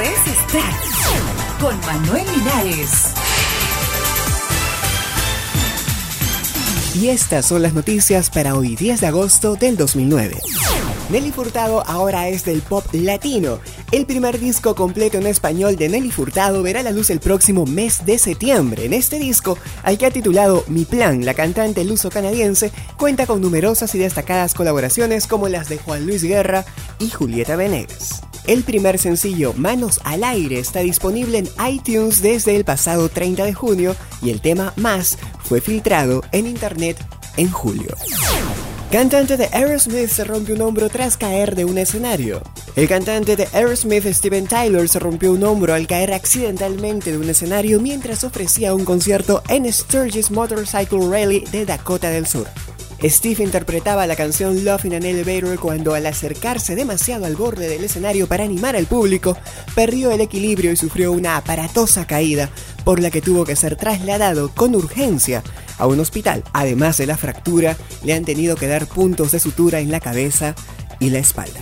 es Stack con Manuel Linares. Y estas son las noticias para hoy 10 de agosto del 2009. Nelly Furtado ahora es del pop latino. El primer disco completo en español de Nelly Furtado verá la luz el próximo mes de septiembre. En este disco, al que ha titulado Mi Plan, la cantante luso-canadiense cuenta con numerosas y destacadas colaboraciones como las de Juan Luis Guerra y Julieta Venegas. El primer sencillo, Manos al Aire, está disponible en iTunes desde el pasado 30 de junio y el tema Más fue filtrado en internet en julio. Cantante de Aerosmith se rompió un hombro tras caer de un escenario. El cantante de Aerosmith Steven Tyler se rompió un hombro al caer accidentalmente de un escenario mientras ofrecía un concierto en Sturgis Motorcycle Rally de Dakota del Sur. Steve interpretaba la canción Love in an Elevator cuando al acercarse demasiado al borde del escenario para animar al público, perdió el equilibrio y sufrió una aparatosa caída, por la que tuvo que ser trasladado con urgencia a un hospital. Además de la fractura, le han tenido que dar puntos de sutura en la cabeza y la espalda.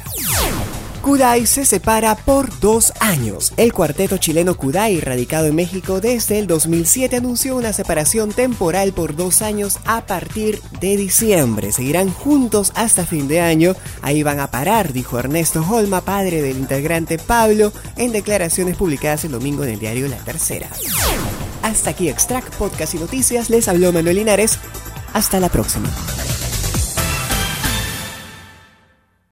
Kudai se separa por dos años. El cuarteto chileno Kudai, radicado en México desde el 2007, anunció una separación temporal por dos años a partir de diciembre. Seguirán juntos hasta fin de año. Ahí van a parar, dijo Ernesto Holma, padre del integrante Pablo, en declaraciones publicadas el domingo en el diario La Tercera. Hasta aquí Extract Podcast y Noticias. Les habló Manuel Linares. Hasta la próxima.